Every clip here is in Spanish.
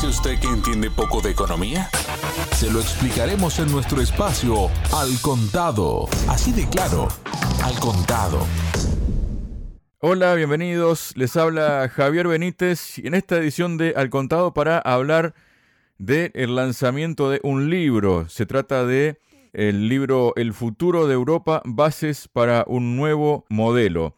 dice usted que entiende poco de economía? Se lo explicaremos en nuestro espacio Al Contado. Así de claro, Al Contado. Hola, bienvenidos. Les habla Javier Benítez y en esta edición de Al Contado para hablar del lanzamiento de un libro. Se trata de el libro El futuro de Europa, bases para un nuevo modelo.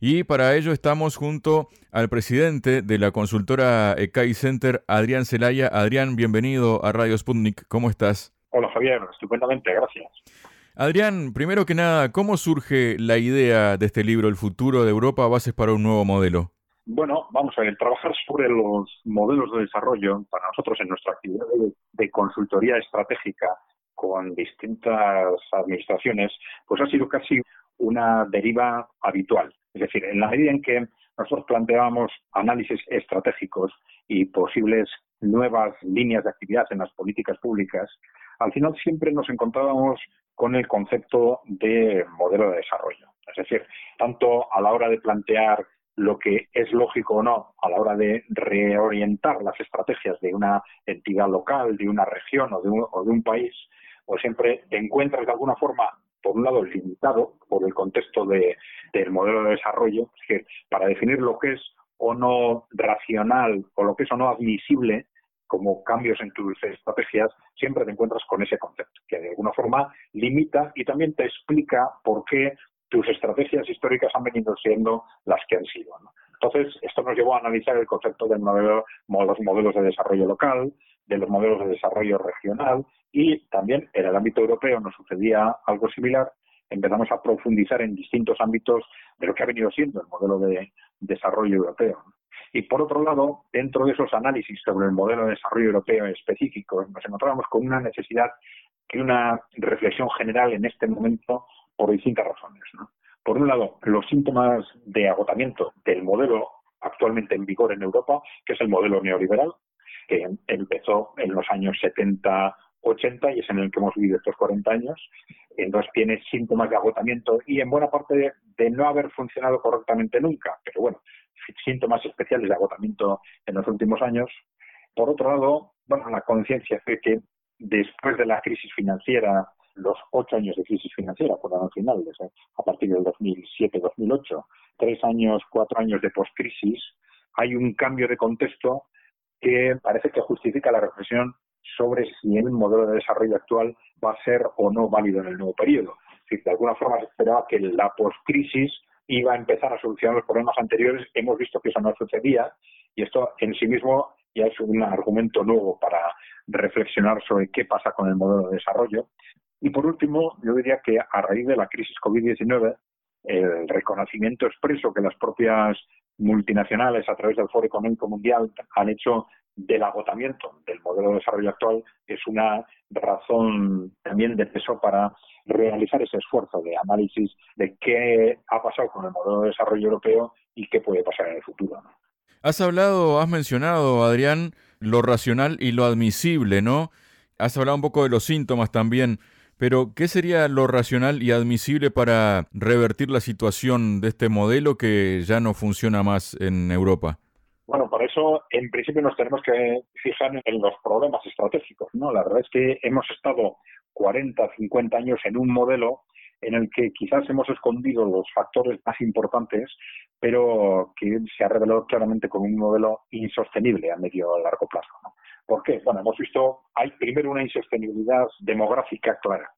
Y para ello estamos junto al presidente de la consultora ECAI Center, Adrián Celaya. Adrián, bienvenido a Radio Sputnik. ¿Cómo estás? Hola Javier, estupendamente, gracias. Adrián, primero que nada, ¿cómo surge la idea de este libro, El futuro de Europa, bases para un nuevo modelo? Bueno, vamos a ver, trabajar sobre los modelos de desarrollo para nosotros en nuestra actividad de consultoría estratégica con distintas administraciones, pues ha sido casi una deriva habitual. Es decir, en la medida en que nosotros planteábamos análisis estratégicos y posibles nuevas líneas de actividad en las políticas públicas, al final siempre nos encontrábamos con el concepto de modelo de desarrollo. Es decir, tanto a la hora de plantear lo que es lógico o no a la hora de reorientar las estrategias de una entidad local, de una región o de un, país, pues siempre te encuentras de alguna forma por un lado, limitado por el contexto de, del modelo de desarrollo, es que para definir lo que es o no racional o lo que es o no admisible como cambios en tus estrategias, siempre te encuentras con ese concepto, que de alguna forma limita y también te explica por qué tus estrategias históricas han venido siendo las que han sido. Entonces, esto nos llevó a analizar el concepto de los modelos de desarrollo local, de los modelos de desarrollo regional y también en el ámbito europeo nos sucedía algo similar. Empezamos a profundizar en distintos ámbitos de lo que ha venido siendo el modelo de desarrollo europeo. Y por otro lado, dentro de esos análisis sobre el modelo de desarrollo europeo específico, nos encontrábamos con una necesidad y una reflexión general en este momento por distintas razones. Por un lado, los síntomas de agotamiento del modelo actualmente en vigor en Europa, que es el modelo neoliberal, que empezó en los años 70, 80 y es en el que hemos vivido estos 40 años. Entonces tiene síntomas de agotamiento y en buena parte de, no haber funcionado correctamente nunca, pero bueno, síntomas especiales de agotamiento en los últimos años. Por otro lado, bueno, la conciencia de que después de la crisis financiera, los ocho años de crisis financiera fueron finales, a partir del 2007-2008, tres años, cuatro años de postcrisis, hay un cambio de contexto que parece que justifica la reflexión sobre si el modelo de desarrollo actual va a ser o no válido en el nuevo periodo. De alguna forma se esperaba que la postcrisis iba a empezar a solucionar los problemas anteriores, hemos visto que eso no sucedía y esto en sí mismo ya es un argumento nuevo para reflexionar sobre qué pasa con el modelo de desarrollo. Y por último, yo diría que a raíz de la crisis COVID-19, el reconocimiento expreso que las propias multinacionales a través del Foro Económico Mundial han hecho del agotamiento del modelo de desarrollo actual es una razón también de peso para realizar ese esfuerzo de análisis de qué ha pasado con el modelo de desarrollo europeo y qué puede pasar en el futuro. Has hablado, has mencionado, Adrián, lo racional y lo admisible, ¿no? Has hablado un poco de los síntomas también. Pero, ¿qué sería lo racional y admisible para revertir la situación de este modelo que ya no funciona más en Europa? Bueno, por eso en principio nos tenemos que fijar en los problemas estratégicos, ¿no? La verdad es que hemos estado 40, 50 años en un modelo en el que quizás hemos escondido los factores más importantes, pero que se ha revelado claramente como un modelo insostenible a medio o largo plazo. ¿Por qué? Bueno, hemos visto, hay primero una insostenibilidad demográfica clara.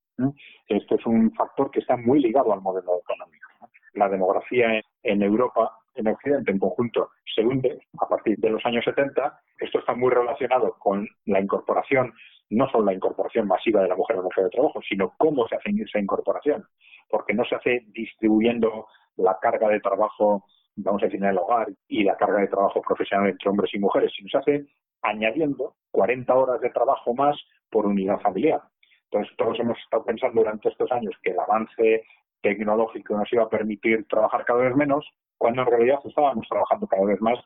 Esto es un factor que está muy ligado al modelo económico. La demografía en, Europa, en Occidente en conjunto, se a partir de los años 70. Esto está muy relacionado con la incorporación, no solo la incorporación masiva de la mujer al mercado de trabajo, sino cómo se hace esa incorporación. Porque no se hace distribuyendo la carga de trabajo vamos a decir, en el hogar y la carga de trabajo profesional entre hombres y mujeres, sino se hace añadiendo 40 horas de trabajo más por unidad familiar. Entonces, todos hemos estado pensando durante estos años que el avance tecnológico nos iba a permitir trabajar cada vez menos, cuando en realidad estábamos trabajando cada vez más,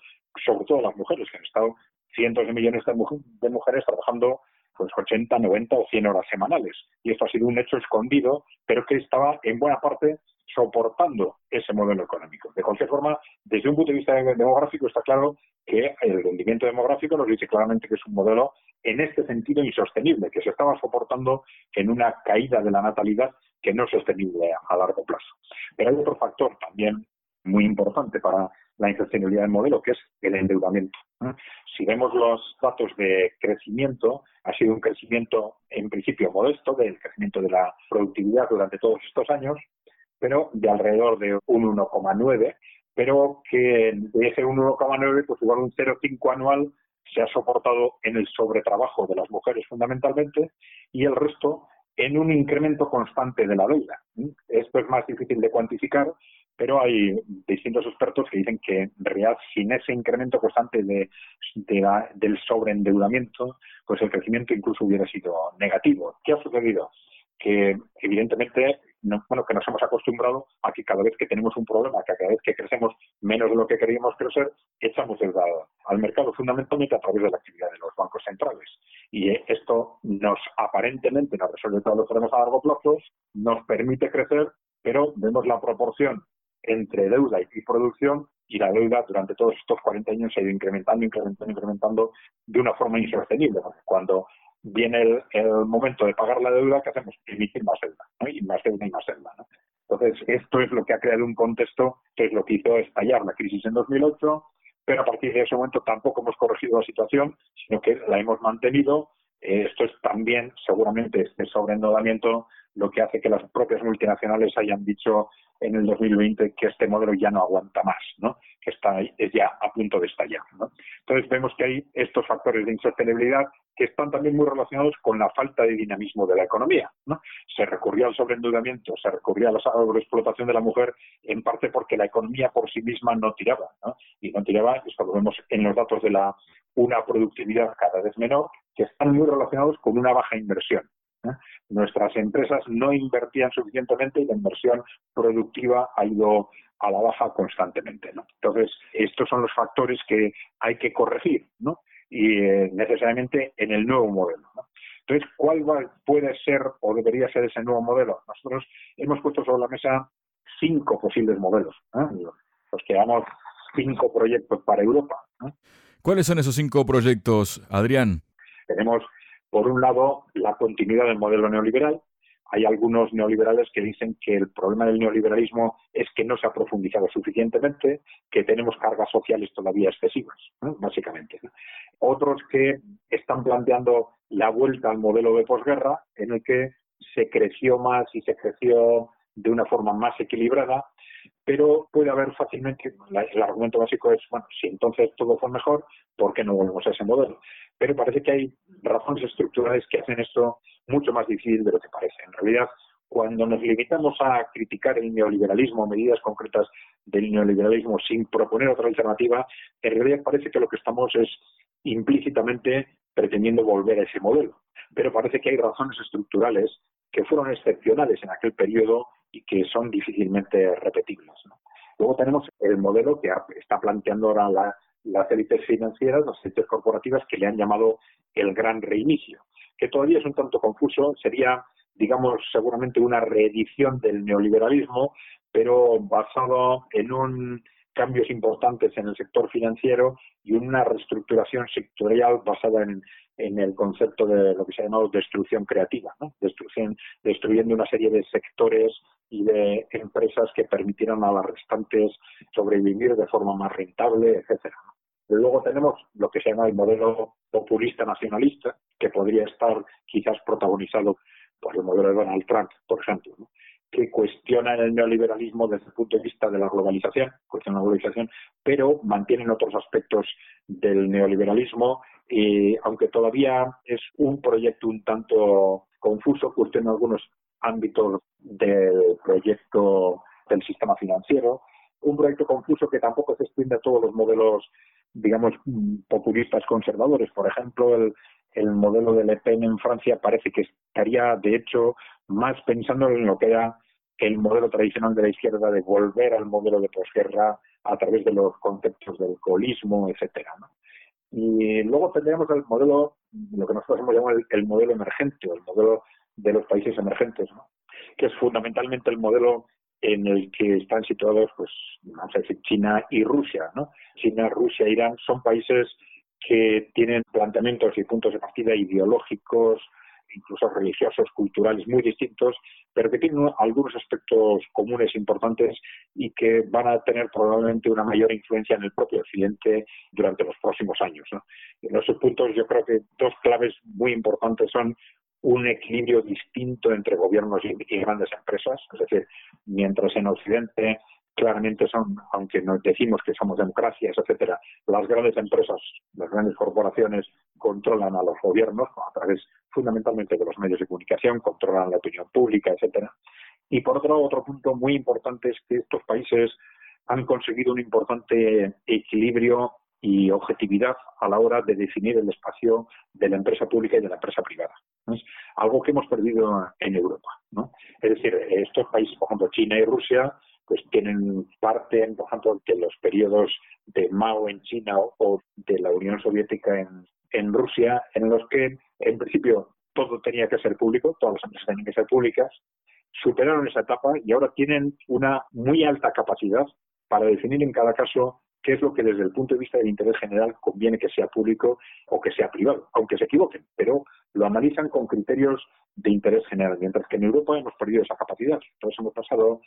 sobre todo las mujeres, que han estado cientos de millones de, mujeres trabajando pues 80, 90 o 100 horas semanales. Y esto ha sido un hecho escondido, pero que estaba en buena parte soportando ese modelo económico. De cualquier forma, desde un punto de vista demográfico está claro que el rendimiento demográfico nos dice claramente que es un modelo en este sentido insostenible, que se estaba soportando en una caída de la natalidad que no es sostenible a largo plazo. Pero hay otro factor también muy importante para la insostenibilidad del modelo, que es el endeudamiento. Si vemos los datos de crecimiento, ha sido un crecimiento en principio modesto, del crecimiento de la productividad durante todos estos años, pero de alrededor de un 1,9, pero que de ese 1,9, pues igual un 0,5 anual se ha soportado en el sobretrabajo de las mujeres fundamentalmente y el resto en un incremento constante de la deuda. Esto es más difícil de cuantificar, pero hay distintos expertos que dicen que en realidad sin ese incremento constante de, del sobreendeudamiento, pues el crecimiento incluso hubiera sido negativo. ¿Qué ha sucedido? Que evidentemente bueno, que nos hemos acostumbrado a que cada vez que tenemos un problema, que cada vez que crecemos menos de lo que queríamos crecer, echamos deuda al mercado fundamentalmente a través de la actividad de los bancos centrales. Y esto nos aparentemente nos resuelve todos los problemas a largo plazo, nos permite crecer, pero vemos la proporción entre deuda y producción y la deuda durante todos estos 40 años se ha ido incrementando, incrementando, incrementando de una forma insostenible. Cuando viene el, momento de pagar la deuda, ¿qué hacemos? Emitir más deuda, y más deuda y más deuda. ¿no? Entonces, esto es lo que ha creado un contexto que es lo que hizo estallar la crisis en 2008, pero a partir de ese momento tampoco hemos corregido la situación, sino que la hemos mantenido. Eh, esto es también, seguramente, este sobreendeudamiento lo que hace que las propias multinacionales hayan dicho en el 2020 que este modelo ya no aguanta más, ¿no? que está es ya a punto de estallar. ¿no? Entonces vemos que hay estos factores de insostenibilidad que están también muy relacionados con la falta de dinamismo de la economía. ¿no? Se recurrió al sobreendeudamiento, se recurrió a la sobreexplotación de la mujer, en parte porque la economía por sí misma no tiraba. ¿no? Y no tiraba, esto lo vemos en los datos de la una productividad cada vez menor, que están muy relacionados con una baja inversión. Nuestras empresas no invertían suficientemente y la inversión productiva ha ido a la baja constantemente. ¿no? Entonces, estos son los factores que hay que corregir, ¿no? Y eh, necesariamente en el nuevo modelo. ¿no? Entonces, ¿cuál puede ser o debería ser ese nuevo modelo? Nosotros hemos puesto sobre la mesa cinco posibles modelos. Los que llamamos cinco proyectos para Europa. ¿Cuáles son esos cinco proyectos, Adrián? Tenemos por un lado, la continuidad del modelo neoliberal. Hay algunos neoliberales que dicen que el problema del neoliberalismo es que no se ha profundizado suficientemente, que tenemos cargas sociales todavía excesivas, básicamente. Otros que están planteando la vuelta al modelo de posguerra, en el que se creció más y se creció de una forma más equilibrada, pero puede haber fácilmente, el argumento básico es, bueno, si entonces todo fue mejor, ¿por qué no volvemos a ese modelo? pero parece que hay razones estructurales que hacen esto mucho más difícil de lo que parece. En realidad, cuando nos limitamos a criticar el neoliberalismo, medidas concretas del neoliberalismo sin proponer otra alternativa, en realidad parece que lo que estamos es implícitamente pretendiendo volver a ese modelo. Pero parece que hay razones estructurales que fueron excepcionales en aquel periodo y que son difícilmente repetibles. Luego tenemos el modelo que está planteando ahora la las élites financieras, las élites corporativas, que le han llamado el gran reinicio, que todavía es un tanto confuso, sería, digamos, seguramente una reedición del neoliberalismo, pero basado en un cambios importantes en el sector financiero y una reestructuración sectorial basada en, en el concepto de lo que se ha llamado destrucción creativa, destrucción, destruyendo una serie de sectores y de empresas que permitieron a las restantes sobrevivir de forma más rentable, etcétera. Luego tenemos lo que se llama el modelo populista nacionalista, que podría estar quizás protagonizado por el modelo de Donald Trump, por ejemplo, que cuestiona el neoliberalismo desde el punto de vista de la globalización, cuestiona la globalización, pero mantienen otros aspectos del neoliberalismo y aunque todavía es un proyecto un tanto confuso, cuestiona algunos ámbitos del proyecto del sistema financiero, un proyecto confuso que tampoco se extiende a todos los modelos digamos, populistas conservadores. Por ejemplo, el, el modelo de Le Pen en Francia parece que estaría, de hecho, más pensando en lo que era el modelo tradicional de la izquierda de volver al modelo de posguerra a través de los conceptos del colismo, etcétera. Y luego tendríamos el modelo, lo que nosotros hemos llamado el, modelo emergente, el modelo de los países emergentes, que es fundamentalmente el modelo en el que están situados, pues, vamos a decir, China y Rusia, ¿no? China, Rusia, Irán son países que tienen planteamientos y puntos de partida ideológicos, incluso religiosos, culturales muy distintos, pero que tienen algunos aspectos comunes importantes y que van a tener probablemente una mayor influencia en el propio Occidente durante los próximos años. En esos puntos yo creo que dos claves muy importantes son un equilibrio distinto entre gobiernos y, grandes empresas, es decir, mientras en Occidente claramente son, aunque nos decimos que somos democracias, etcétera, las grandes empresas, las grandes corporaciones controlan a los gobiernos a través fundamentalmente de los medios de comunicación, controlan la opinión pública, etcétera. Y por otro otro punto muy importante es que estos países han conseguido un importante equilibrio y objetividad a la hora de definir el espacio de la empresa pública y de la empresa privada. Algo que hemos perdido en Europa. ¿no? Es decir, estos países, por ejemplo, China y Rusia, pues tienen parte, por ejemplo, de los periodos de Mao en China o de la Unión Soviética en Rusia, en los que, en principio, todo tenía que ser público, todas las empresas tenían que ser públicas, superaron esa etapa y ahora tienen una muy alta capacidad para definir en cada caso qué es lo que desde el punto de vista del interés general conviene que sea público o que sea privado, aunque se equivoquen, pero lo analizan con criterios de interés general, mientras que en Europa hemos perdido esa capacidad. Entonces hemos pasado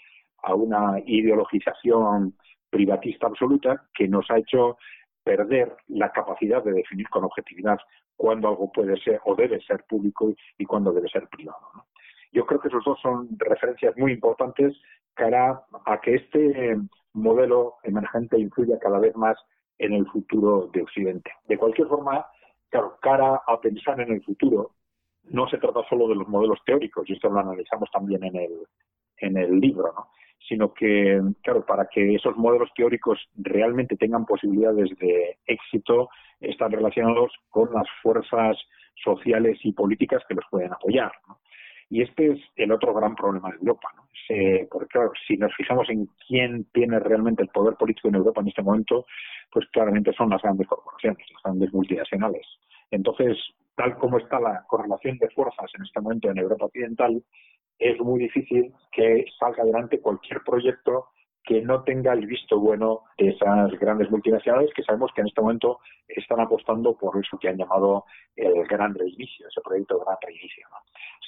a una ideologización privatista absoluta que nos ha hecho perder la capacidad de definir con objetividad cuándo algo puede ser o debe ser público y cuándo debe ser privado. Yo creo que esos dos son referencias muy importantes cara a que este modelo emergente influya cada vez más en el futuro de Occidente. De cualquier forma, claro, cara a pensar en el futuro, no se trata solo de los modelos teóricos, y esto lo analizamos también en el, en el libro, ¿no? sino que, claro, para que esos modelos teóricos realmente tengan posibilidades de éxito, están relacionados con las fuerzas sociales y políticas que los pueden apoyar. Y este es el otro gran problema de Europa, ¿no? porque claro, si nos fijamos en quién tiene realmente el poder político en Europa en este momento, pues claramente son las grandes corporaciones, las grandes multinacionales. Entonces, tal como está la correlación de fuerzas en este momento en Europa Occidental, es muy difícil que salga adelante cualquier proyecto que no tenga el visto bueno de esas grandes multinacionales que sabemos que en este momento están apostando por eso que han llamado el gran reinicio, ese proyecto gran reinicio.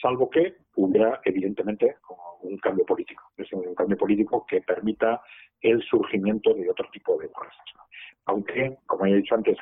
salvo que hubiera evidentemente un cambio político, un cambio político que permita el surgimiento de otro tipo de fuerzas. Aunque, como he dicho antes,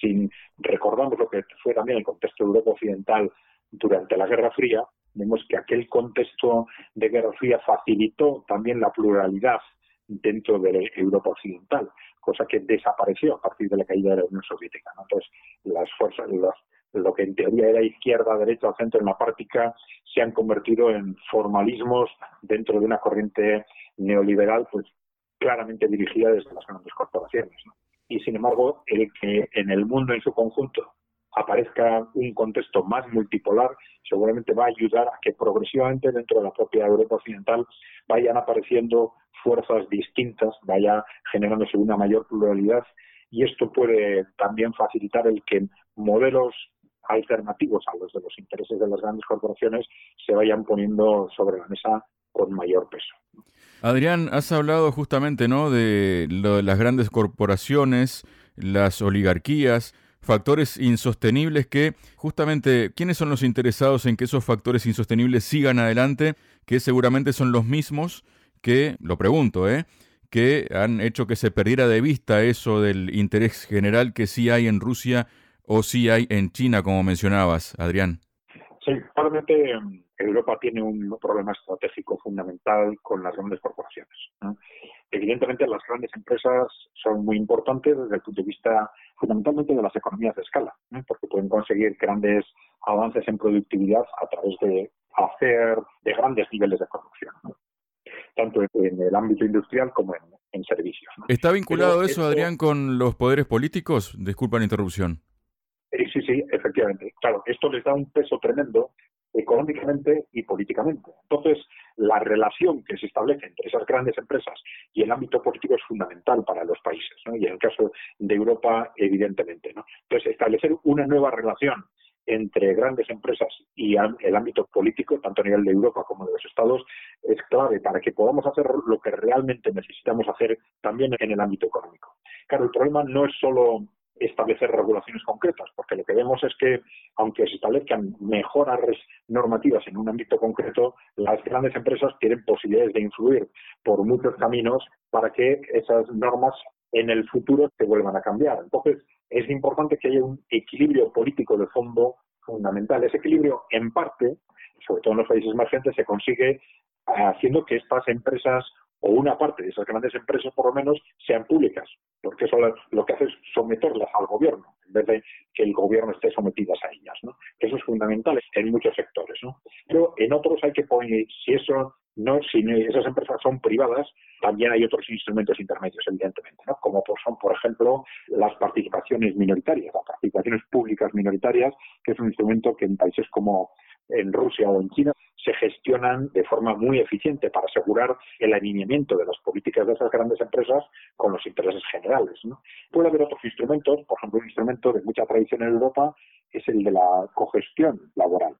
si recordamos lo que fue también el contexto de Europa Occidental durante la Guerra Fría, vemos que aquel contexto de Guerra Fría facilitó también la pluralidad dentro de Europa Occidental, cosa que desapareció a partir de la caída de la Unión Soviética. Entonces, las fuerzas, las lo que en teoría era izquierda, derecha centro en la práctica, se han convertido en formalismos dentro de una corriente neoliberal, pues claramente dirigida desde las grandes corporaciones. Y sin embargo, el que en el mundo en su conjunto aparezca un contexto más multipolar, seguramente va a ayudar a que progresivamente dentro de la propia Europa occidental vayan apareciendo fuerzas distintas, vaya generándose una mayor pluralidad y esto puede también facilitar el que modelos alternativos a los de los intereses de las grandes corporaciones se vayan poniendo sobre la mesa con mayor peso. Adrián, has hablado justamente ¿no? de, lo de las grandes corporaciones, las oligarquías, factores insostenibles que justamente, ¿quiénes son los interesados en que esos factores insostenibles sigan adelante? Que seguramente son los mismos que, lo pregunto, ¿eh? que han hecho que se perdiera de vista eso del interés general que sí hay en Rusia o si hay en China, como mencionabas, Adrián? Sí, probablemente em, Europa tiene un problema estratégico fundamental con las grandes corporaciones. Evidentemente, las grandes empresas son muy importantes desde el punto de vista fundamentalmente de las economías de escala, porque pueden conseguir grandes avances en productividad a través de hacer de grandes niveles de producción, tanto en el ámbito industrial como en, servicios. ¿Está vinculado eso, Adrián, con los poderes políticos? Disculpa la interrupción. Sí, sí, efectivamente. Claro, esto les da un peso tremendo económicamente y políticamente. Entonces, la relación que se establece entre esas grandes empresas y el ámbito político es fundamental para los países, ¿no? y en el caso de Europa, evidentemente. ¿no? Entonces, establecer una nueva relación entre grandes empresas y el ámbito político, tanto a nivel de Europa como de los Estados, es clave para que podamos hacer lo que realmente necesitamos hacer también en el ámbito económico. Claro, el problema no es solo establecer regulaciones concretas, porque lo que vemos es que, aunque se establezcan mejoras normativas en un ámbito concreto, las grandes empresas tienen posibilidades de influir por muchos caminos para que esas normas en el futuro se vuelvan a cambiar. Entonces, es importante que haya un equilibrio político de fondo fundamental. Ese equilibrio, en parte, sobre todo en los países emergentes, se consigue haciendo que estas empresas o una parte de esas grandes empresas, por lo menos, sean públicas, porque eso lo que hace es someterlas al gobierno, en vez de que el gobierno esté sometidas a ellas. ¿no? Eso es fundamental en muchos sectores. ¿no? Pero en otros hay que poner, si eso no, si esas empresas son privadas, también hay otros instrumentos intermedios, evidentemente, ¿no? como son, por ejemplo, las participaciones minoritarias, las participaciones públicas minoritarias, que es un instrumento que en países como en Rusia o en China se gestionan de forma muy eficiente para asegurar el alineamiento de las políticas de esas grandes empresas con los intereses generales. Puede haber otros instrumentos, por ejemplo, un instrumento de mucha tradición en Europa es el de la cogestión laboral,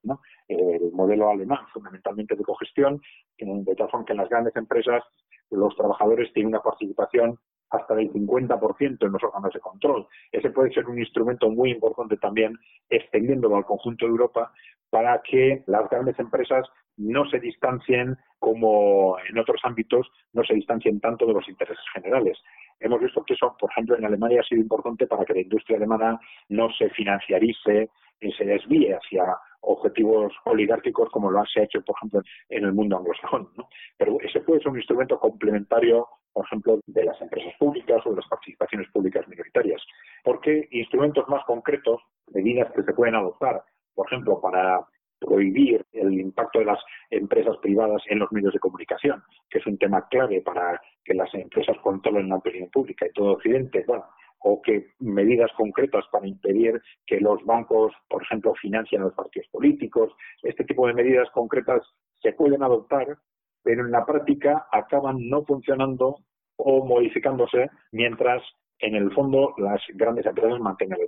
el modelo alemán fundamentalmente de cogestión, de tal forma que en las grandes empresas los trabajadores tienen una participación hasta del 50% en los órganos de control. Ese puede ser un instrumento muy importante también, extendiéndolo al conjunto de Europa, para que las grandes empresas no se distancien como en otros ámbitos, no se distancien tanto de los intereses generales. Hemos visto que eso, por ejemplo, en Alemania ha sido importante para que la industria alemana no se financiarice y se desvíe hacia objetivos oligárquicos como lo se ha hecho, por ejemplo, en el mundo anglosajón. Pero ese puede ser un instrumento complementario, por ejemplo, de las empresas públicas o de las participaciones públicas minoritarias. Porque instrumentos más concretos, medidas que se pueden adoptar, por ejemplo, para prohibir el impacto de las empresas privadas en los medios de comunicación, que es un tema clave para que las empresas controlen la opinión pública y todo Occidente, bueno, o que medidas concretas para impedir que los bancos, por ejemplo, financien a los partidos políticos. Este tipo de medidas concretas se pueden adoptar, pero en la práctica acaban no funcionando o modificándose mientras en el fondo las grandes empresas mantengan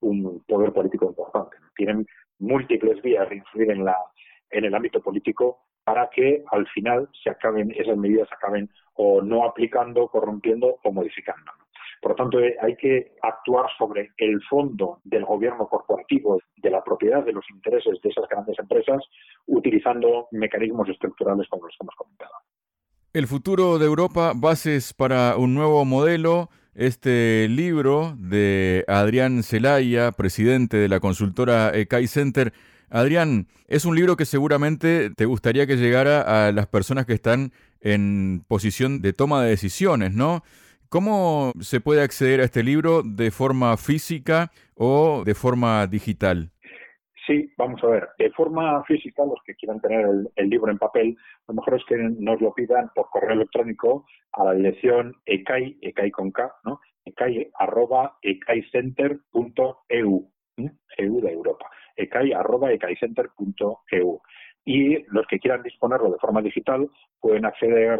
un poder político importante. Tienen múltiples vías de influir en, la, en el ámbito político para que al final se acaben, esas medidas acaben o no aplicando, corrompiendo o modificando. Por lo tanto, hay que actuar sobre el fondo del gobierno corporativo, de la propiedad, de los intereses de esas grandes empresas, utilizando mecanismos estructurales como los que hemos comentado. El futuro de Europa, bases para un nuevo modelo. Este libro de Adrián Zelaya, presidente de la consultora ECAI Center. Adrián, es un libro que seguramente te gustaría que llegara a las personas que están en posición de toma de decisiones, ¿no? ¿Cómo se puede acceder a este libro de forma física o de forma digital? Sí, vamos a ver. De forma física, los que quieran tener el, libro en papel, lo mejor es que nos lo pidan por correo electrónico a la dirección ecai, ecai con K, ¿no? ecai arroba ecaicenter.eu, EU de Europa, ecai arroba ecaicenter.eu. Y los que quieran disponerlo de forma digital pueden acceder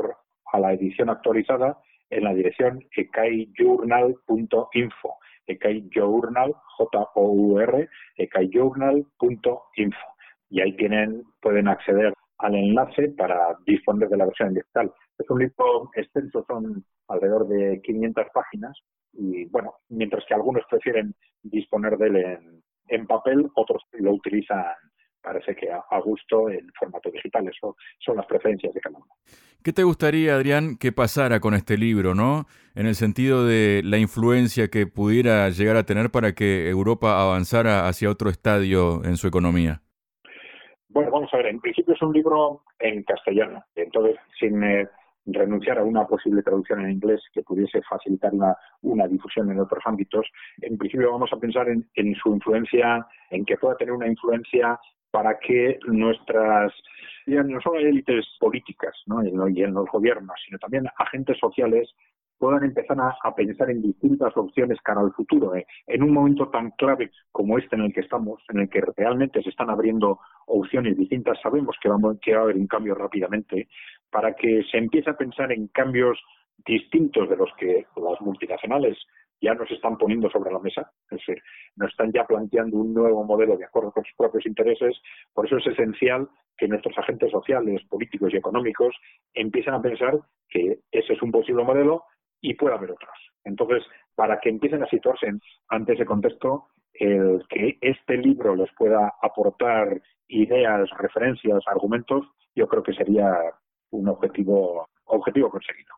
a la edición actualizada en la dirección ecaijournal.info, ecaijournal, J-O-U-R, ecaijournal.info. Y ahí tienen, pueden acceder al enlace para disponer de la versión digital. Es un libro extenso, son alrededor de 500 páginas y bueno, mientras que algunos prefieren disponer de él en, en papel, otros lo utilizan parece que a, gusto en formato digital. Eso son las preferencias de cada uno. ¿Qué te gustaría, Adrián, que pasara con este libro, no? En el sentido de la influencia que pudiera llegar a tener para que Europa avanzara hacia otro estadio en su economía. Bueno, vamos a ver. En principio es un libro en castellano. Entonces, sin eh, renunciar a una posible traducción en inglés que pudiese facilitar una, una difusión en otros ámbitos, en principio vamos a pensar en, en su influencia, en que pueda tener una influencia para que nuestras, ya no solo élites políticas y en los gobiernos, sino también agentes sociales puedan empezar a, pensar en distintas opciones cara al futuro. ¿eh? En un momento tan clave como este en el que estamos, en el que realmente se están abriendo opciones distintas, sabemos que, vamos, que va a haber un cambio rápidamente, para que se empiece a pensar en cambios distintos de los que las multinacionales ya nos están poniendo sobre la mesa, es decir, nos están ya planteando un nuevo modelo de acuerdo con sus propios intereses. Por eso es esencial que nuestros agentes sociales, políticos y económicos empiecen a pensar que ese es un posible modelo y puede haber otros. Entonces, para que empiecen a situarse ante ese contexto, el que este libro les pueda aportar ideas, referencias, argumentos, yo creo que sería un objetivo, objetivo conseguido.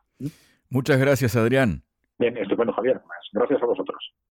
Muchas gracias, Adrián. Bien, estupendo, Javier. Gracias a vosotros.